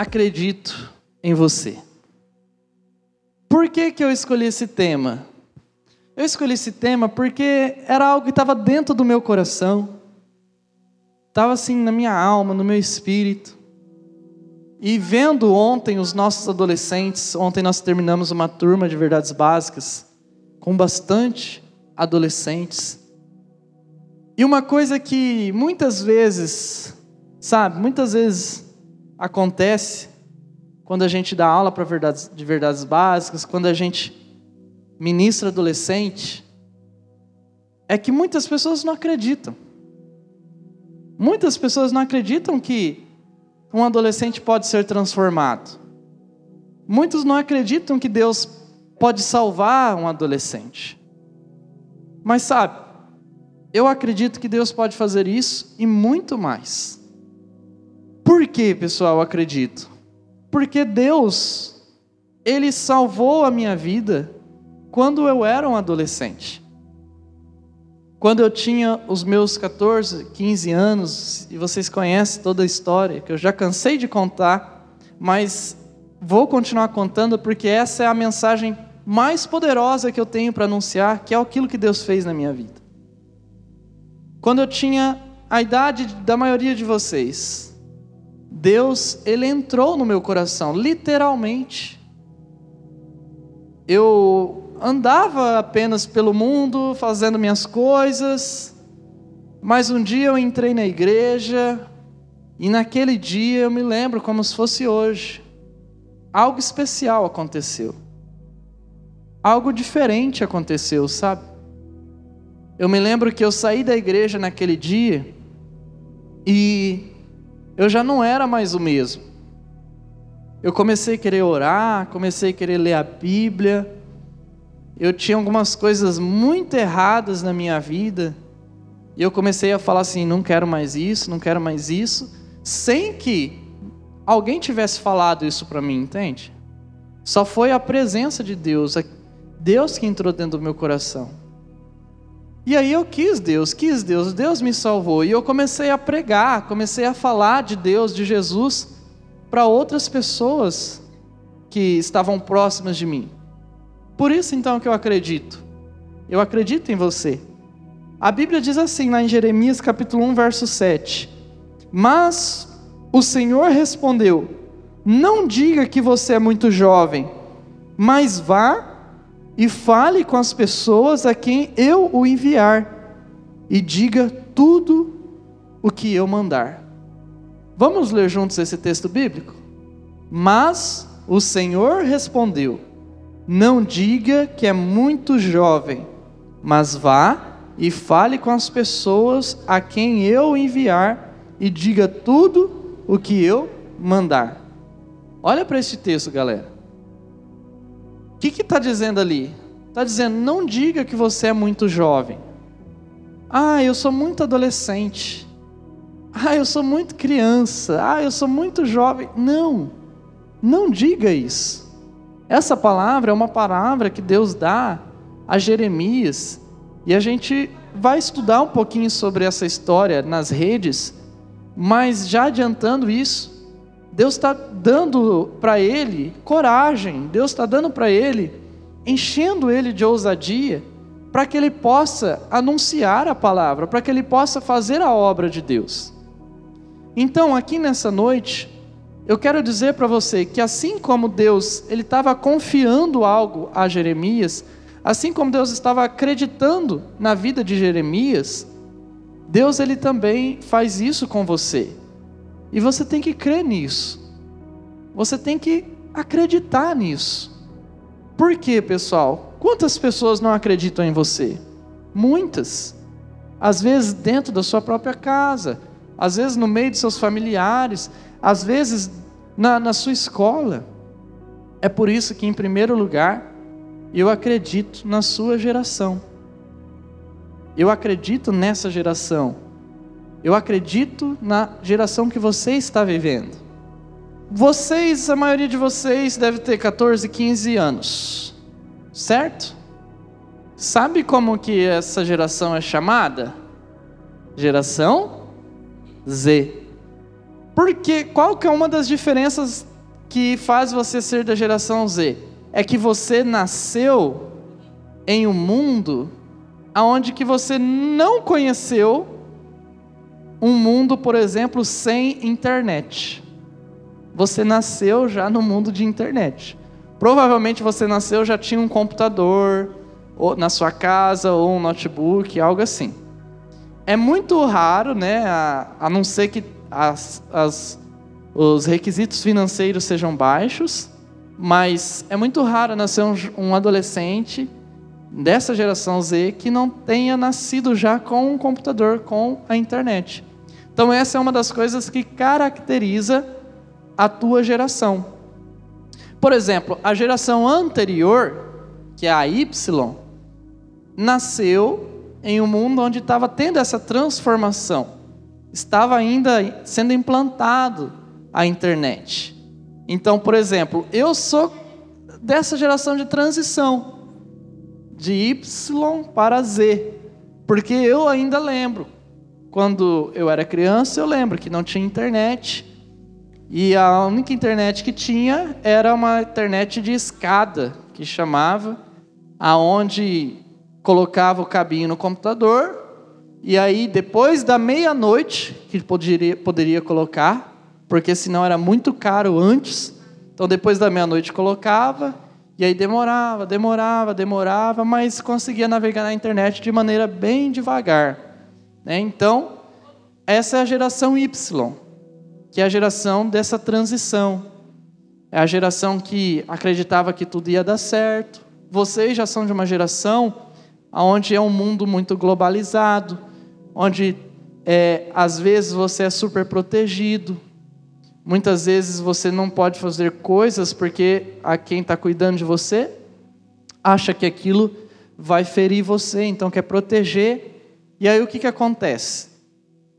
acredito em você. Por que, que eu escolhi esse tema? Eu escolhi esse tema porque era algo que estava dentro do meu coração, estava assim na minha alma, no meu espírito. E vendo ontem os nossos adolescentes, ontem nós terminamos uma turma de verdades básicas com bastante adolescentes. E uma coisa que muitas vezes, sabe, muitas vezes acontece quando a gente dá aula para verdades, de verdades básicas, quando a gente ministra adolescente, é que muitas pessoas não acreditam. Muitas pessoas não acreditam que um adolescente pode ser transformado. Muitos não acreditam que Deus pode salvar um adolescente. Mas sabe, eu acredito que Deus pode fazer isso e muito mais. Por que, pessoal, acredito? Porque Deus, Ele salvou a minha vida quando eu era um adolescente. Quando eu tinha os meus 14, 15 anos, e vocês conhecem toda a história, que eu já cansei de contar, mas vou continuar contando porque essa é a mensagem mais poderosa que eu tenho para anunciar, que é aquilo que Deus fez na minha vida. Quando eu tinha a idade da maioria de vocês, Deus, ele entrou no meu coração, literalmente. Eu andava apenas pelo mundo, fazendo minhas coisas, mas um dia eu entrei na igreja, e naquele dia eu me lembro como se fosse hoje. Algo especial aconteceu. Algo diferente aconteceu, sabe? Eu me lembro que eu saí da igreja naquele dia e eu já não era mais o mesmo. Eu comecei a querer orar, comecei a querer ler a Bíblia. Eu tinha algumas coisas muito erradas na minha vida. E eu comecei a falar assim: não quero mais isso, não quero mais isso, sem que alguém tivesse falado isso para mim, entende? Só foi a presença de Deus, Deus que entrou dentro do meu coração. E aí eu quis Deus, quis Deus, Deus me salvou. E eu comecei a pregar, comecei a falar de Deus, de Jesus, para outras pessoas que estavam próximas de mim. Por isso então que eu acredito. Eu acredito em você. A Bíblia diz assim, lá em Jeremias capítulo 1, verso 7. Mas o Senhor respondeu: Não diga que você é muito jovem, mas vá e fale com as pessoas a quem eu o enviar, e diga tudo o que eu mandar. Vamos ler juntos esse texto bíblico? Mas o Senhor respondeu: Não diga que é muito jovem, mas vá e fale com as pessoas a quem eu enviar, e diga tudo o que eu mandar. Olha para esse texto, galera que está dizendo ali? Está dizendo, não diga que você é muito jovem. Ah, eu sou muito adolescente. Ah, eu sou muito criança. Ah, eu sou muito jovem. Não, não diga isso. Essa palavra é uma palavra que Deus dá a Jeremias. E a gente vai estudar um pouquinho sobre essa história nas redes. Mas já adiantando isso, Deus está dando para ele coragem, Deus está dando para ele, enchendo ele de ousadia, para que ele possa anunciar a palavra, para que ele possa fazer a obra de Deus. Então, aqui nessa noite, eu quero dizer para você que assim como Deus ele estava confiando algo a Jeremias, assim como Deus estava acreditando na vida de Jeremias, Deus ele também faz isso com você. E você tem que crer nisso. Você tem que acreditar nisso. Por quê, pessoal? Quantas pessoas não acreditam em você? Muitas. Às vezes dentro da sua própria casa, às vezes no meio de seus familiares, às vezes na, na sua escola. É por isso que, em primeiro lugar, eu acredito na sua geração. Eu acredito nessa geração. Eu acredito na geração que você está vivendo. Vocês, a maioria de vocês deve ter 14, 15 anos. Certo? Sabe como que essa geração é chamada? Geração Z. Porque qual que é uma das diferenças que faz você ser da geração Z? É que você nasceu em um mundo aonde que você não conheceu um mundo, por exemplo, sem internet. Você nasceu já no mundo de internet. Provavelmente você nasceu já tinha um computador na sua casa ou um notebook, algo assim. É muito raro, né, a, a não ser que as, as, os requisitos financeiros sejam baixos, mas é muito raro nascer um, um adolescente dessa geração Z que não tenha nascido já com um computador, com a internet. Então, essa é uma das coisas que caracteriza a tua geração. Por exemplo, a geração anterior, que é a Y, nasceu em um mundo onde estava tendo essa transformação. Estava ainda sendo implantado a internet. Então, por exemplo, eu sou dessa geração de transição de Y para Z, porque eu ainda lembro. Quando eu era criança, eu lembro que não tinha internet. E a única internet que tinha era uma internet de escada, que chamava, aonde colocava o cabinho no computador, e aí depois da meia-noite, que poderia, poderia colocar, porque senão era muito caro antes, então depois da meia-noite colocava, e aí demorava, demorava, demorava, mas conseguia navegar na internet de maneira bem devagar. Né? Então, essa é a geração Y, que é a geração dessa transição. É a geração que acreditava que tudo ia dar certo. Vocês já são de uma geração onde é um mundo muito globalizado, onde é, às vezes você é super protegido, Muitas vezes você não pode fazer coisas porque a quem está cuidando de você acha que aquilo vai ferir você, então quer proteger. E aí o que, que acontece?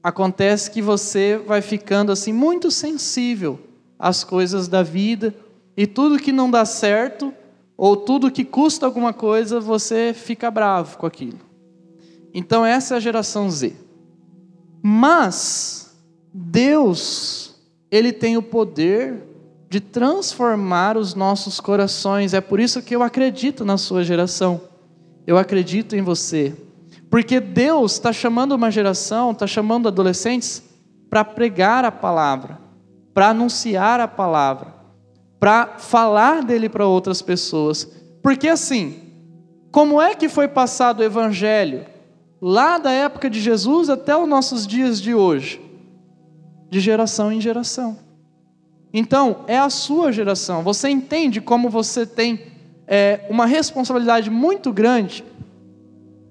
Acontece que você vai ficando assim muito sensível às coisas da vida e tudo que não dá certo ou tudo que custa alguma coisa, você fica bravo com aquilo. Então essa é a geração Z. Mas Deus ele tem o poder de transformar os nossos corações. É por isso que eu acredito na sua geração. Eu acredito em você. Porque Deus está chamando uma geração, está chamando adolescentes para pregar a palavra, para anunciar a palavra, para falar dele para outras pessoas. Porque assim, como é que foi passado o evangelho lá da época de Jesus até os nossos dias de hoje? de geração em geração. Então, é a sua geração. Você entende como você tem é, uma responsabilidade muito grande?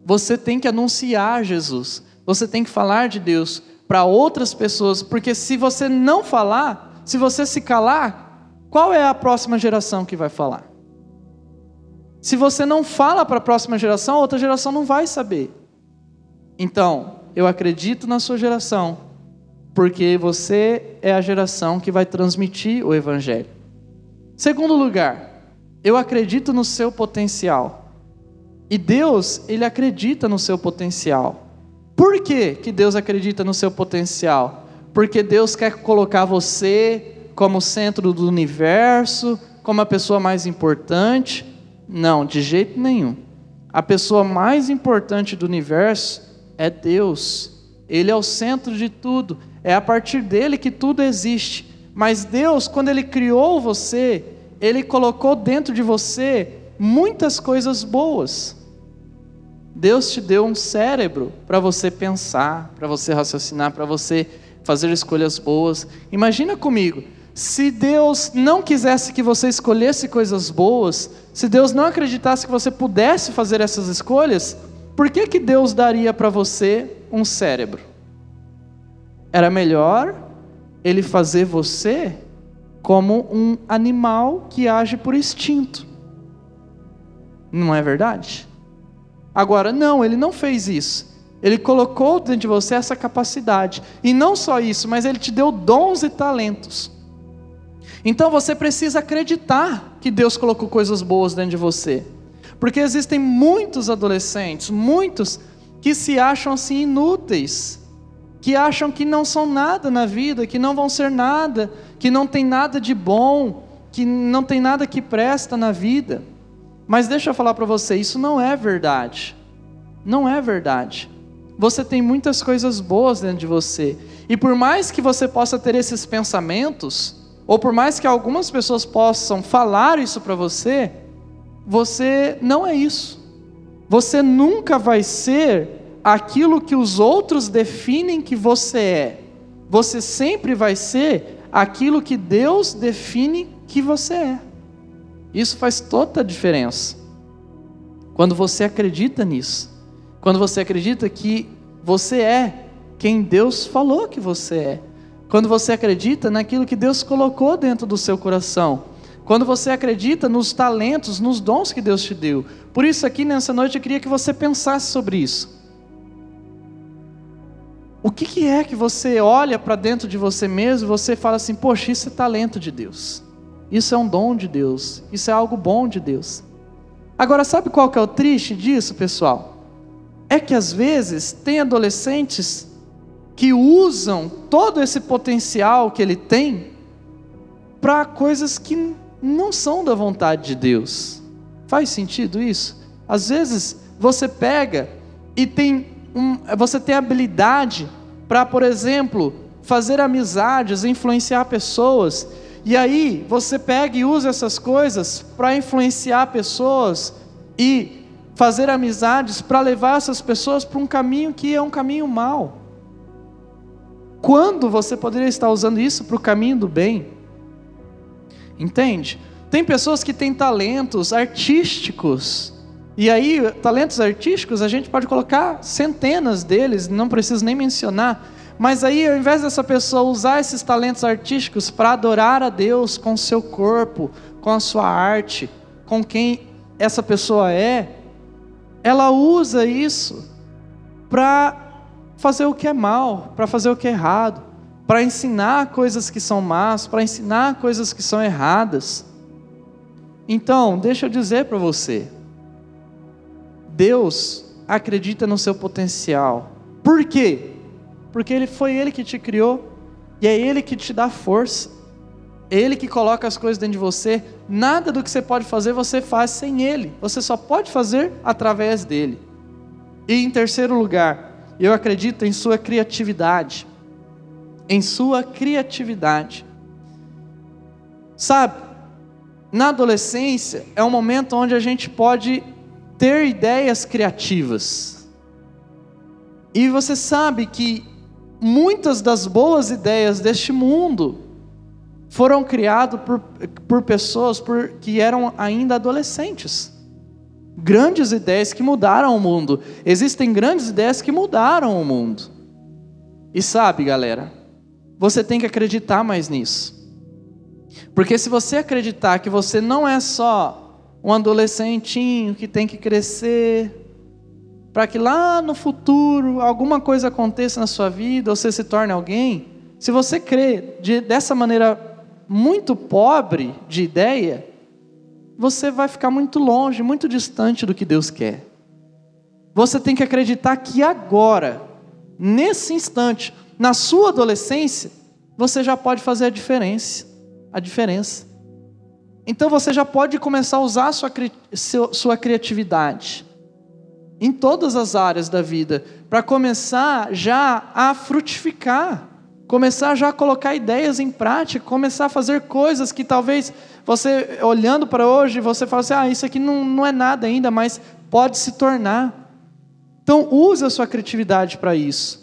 Você tem que anunciar Jesus. Você tem que falar de Deus para outras pessoas, porque se você não falar, se você se calar, qual é a próxima geração que vai falar? Se você não fala para a próxima geração, a outra geração não vai saber. Então, eu acredito na sua geração, porque você é a geração que vai transmitir o Evangelho. Segundo lugar, eu acredito no seu potencial. E Deus, Ele acredita no seu potencial. Por que, que Deus acredita no seu potencial? Porque Deus quer colocar você como centro do universo, como a pessoa mais importante? Não, de jeito nenhum. A pessoa mais importante do universo é Deus. Ele é o centro de tudo. É a partir dele que tudo existe. Mas Deus, quando Ele criou você, Ele colocou dentro de você muitas coisas boas. Deus te deu um cérebro para você pensar, para você raciocinar, para você fazer escolhas boas. Imagina comigo, se Deus não quisesse que você escolhesse coisas boas, se Deus não acreditasse que você pudesse fazer essas escolhas, por que, que Deus daria para você um cérebro? Era melhor ele fazer você como um animal que age por instinto. Não é verdade? Agora, não, ele não fez isso. Ele colocou dentro de você essa capacidade. E não só isso, mas ele te deu dons e talentos. Então você precisa acreditar que Deus colocou coisas boas dentro de você. Porque existem muitos adolescentes, muitos que se acham assim inúteis, que acham que não são nada na vida, que não vão ser nada, que não tem nada de bom, que não tem nada que presta na vida. Mas deixa eu falar para você, isso não é verdade. Não é verdade. Você tem muitas coisas boas dentro de você. E por mais que você possa ter esses pensamentos, ou por mais que algumas pessoas possam falar isso para você, você não é isso. Você nunca vai ser aquilo que os outros definem que você é. Você sempre vai ser aquilo que Deus define que você é. Isso faz toda a diferença. Quando você acredita nisso, quando você acredita que você é quem Deus falou que você é, quando você acredita naquilo que Deus colocou dentro do seu coração, quando você acredita nos talentos, nos dons que Deus te deu. Por isso, aqui nessa noite, eu queria que você pensasse sobre isso. O que, que é que você olha para dentro de você mesmo e você fala assim: Poxa, isso é talento de Deus, isso é um dom de Deus, isso é algo bom de Deus. Agora, sabe qual que é o triste disso, pessoal? É que às vezes tem adolescentes que usam todo esse potencial que ele tem para coisas que não são da vontade de Deus. Faz sentido isso? Às vezes você pega e tem um, você tem habilidade para, por exemplo, fazer amizades, influenciar pessoas. E aí você pega e usa essas coisas para influenciar pessoas e fazer amizades para levar essas pessoas para um caminho que é um caminho mau. Quando você poderia estar usando isso para o caminho do bem? Entende? Tem pessoas que têm talentos artísticos e aí, talentos artísticos, a gente pode colocar centenas deles, não preciso nem mencionar. Mas aí, ao invés dessa pessoa usar esses talentos artísticos para adorar a Deus com seu corpo, com a sua arte, com quem essa pessoa é, ela usa isso para fazer o que é mal, para fazer o que é errado, para ensinar coisas que são más, para ensinar coisas que são erradas. Então, deixa eu dizer para você, Deus acredita no seu potencial. Por quê? Porque ele foi ele que te criou e é ele que te dá força. É ele que coloca as coisas dentro de você. Nada do que você pode fazer você faz sem ele. Você só pode fazer através dele. E em terceiro lugar, eu acredito em sua criatividade. Em sua criatividade. Sabe, na adolescência é um momento onde a gente pode ter ideias criativas. E você sabe que muitas das boas ideias deste mundo foram criadas por, por pessoas por, que eram ainda adolescentes. Grandes ideias que mudaram o mundo. Existem grandes ideias que mudaram o mundo. E sabe, galera, você tem que acreditar mais nisso. Porque se você acreditar que você não é só um adolescentinho que tem que crescer, para que lá no futuro alguma coisa aconteça na sua vida, você se torne alguém. Se você crê de, dessa maneira muito pobre de ideia, você vai ficar muito longe, muito distante do que Deus quer. Você tem que acreditar que agora, nesse instante, na sua adolescência, você já pode fazer a diferença. A diferença. Então você já pode começar a usar a sua, sua criatividade em todas as áreas da vida, para começar já a frutificar, começar já a colocar ideias em prática, começar a fazer coisas que talvez você, olhando para hoje, você fala assim: ah, isso aqui não, não é nada ainda, mas pode se tornar. Então, use a sua criatividade para isso.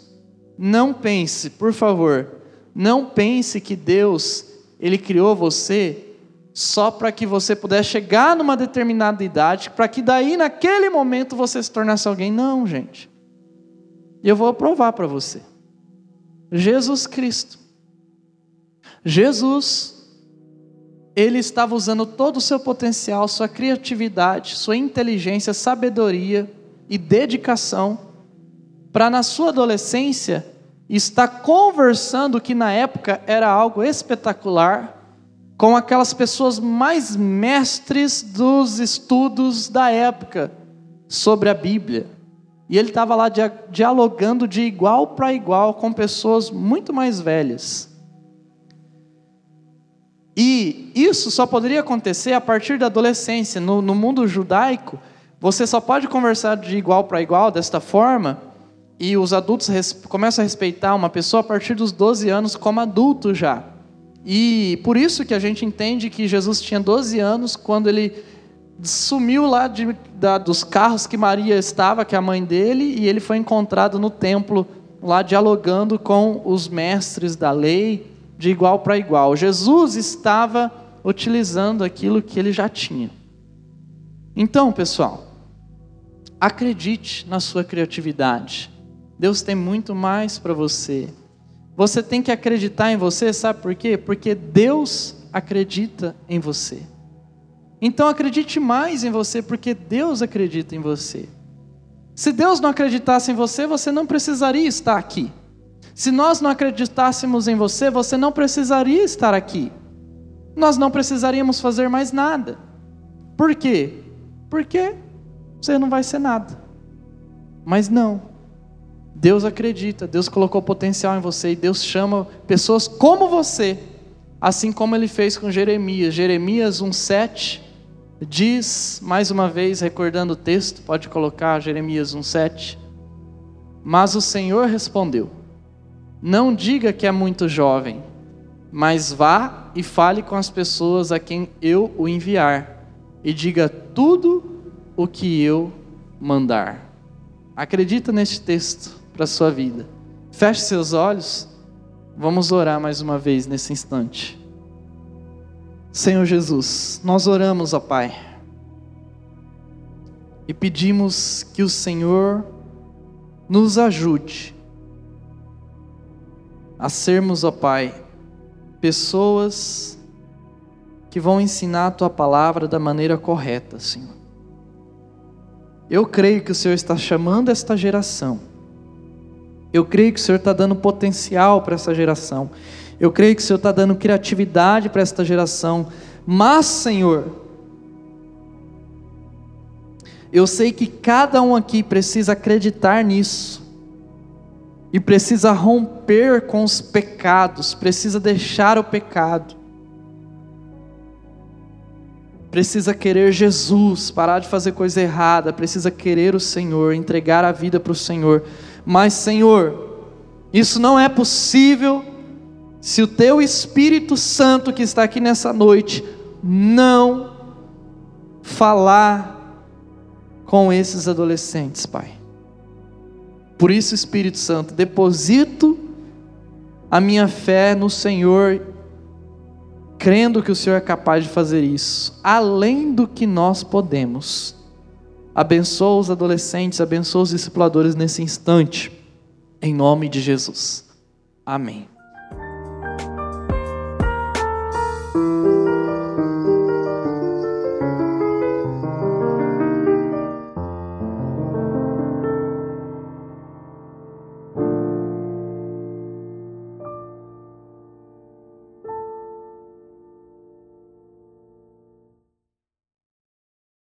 Não pense, por favor, não pense que Deus, Ele criou você só para que você pudesse chegar numa determinada idade, para que daí, naquele momento, você se tornasse alguém. Não, gente. E eu vou provar para você. Jesus Cristo. Jesus, ele estava usando todo o seu potencial, sua criatividade, sua inteligência, sabedoria e dedicação para, na sua adolescência, estar conversando, que na época era algo espetacular, com aquelas pessoas mais mestres dos estudos da época sobre a Bíblia. E ele estava lá dialogando de igual para igual com pessoas muito mais velhas. E isso só poderia acontecer a partir da adolescência. No, no mundo judaico, você só pode conversar de igual para igual desta forma, e os adultos começam a respeitar uma pessoa a partir dos 12 anos como adulto já. E por isso que a gente entende que Jesus tinha 12 anos quando ele sumiu lá de, da, dos carros que Maria estava, que é a mãe dele, e ele foi encontrado no templo, lá dialogando com os mestres da lei, de igual para igual. Jesus estava utilizando aquilo que ele já tinha. Então, pessoal, acredite na sua criatividade. Deus tem muito mais para você. Você tem que acreditar em você, sabe por quê? Porque Deus acredita em você. Então acredite mais em você, porque Deus acredita em você. Se Deus não acreditasse em você, você não precisaria estar aqui. Se nós não acreditássemos em você, você não precisaria estar aqui. Nós não precisaríamos fazer mais nada. Por quê? Porque você não vai ser nada. Mas não. Deus acredita, Deus colocou potencial em você e Deus chama pessoas como você, assim como ele fez com Jeremias. Jeremias 1:7 diz, mais uma vez recordando o texto, pode colocar Jeremias 1:7. Mas o Senhor respondeu: não diga que é muito jovem, mas vá e fale com as pessoas a quem eu o enviar, e diga tudo o que eu mandar. Acredita neste texto para a sua vida. Feche seus olhos, vamos orar mais uma vez nesse instante. Senhor Jesus, nós oramos, ó Pai, e pedimos que o Senhor nos ajude a sermos, ó Pai, pessoas que vão ensinar a tua palavra da maneira correta, Senhor. Eu creio que o Senhor está chamando esta geração. Eu creio que o Senhor está dando potencial para essa geração. Eu creio que o Senhor está dando criatividade para esta geração. Mas, Senhor, eu sei que cada um aqui precisa acreditar nisso e precisa romper com os pecados, precisa deixar o pecado, precisa querer Jesus, parar de fazer coisa errada, precisa querer o Senhor, entregar a vida para o Senhor. Mas, Senhor, isso não é possível se o Teu Espírito Santo que está aqui nessa noite não falar com esses adolescentes, Pai. Por isso, Espírito Santo, deposito a minha fé no Senhor, crendo que o Senhor é capaz de fazer isso, além do que nós podemos. Abençoa os adolescentes, abençoa os discipuladores nesse instante, em nome de Jesus. Amém.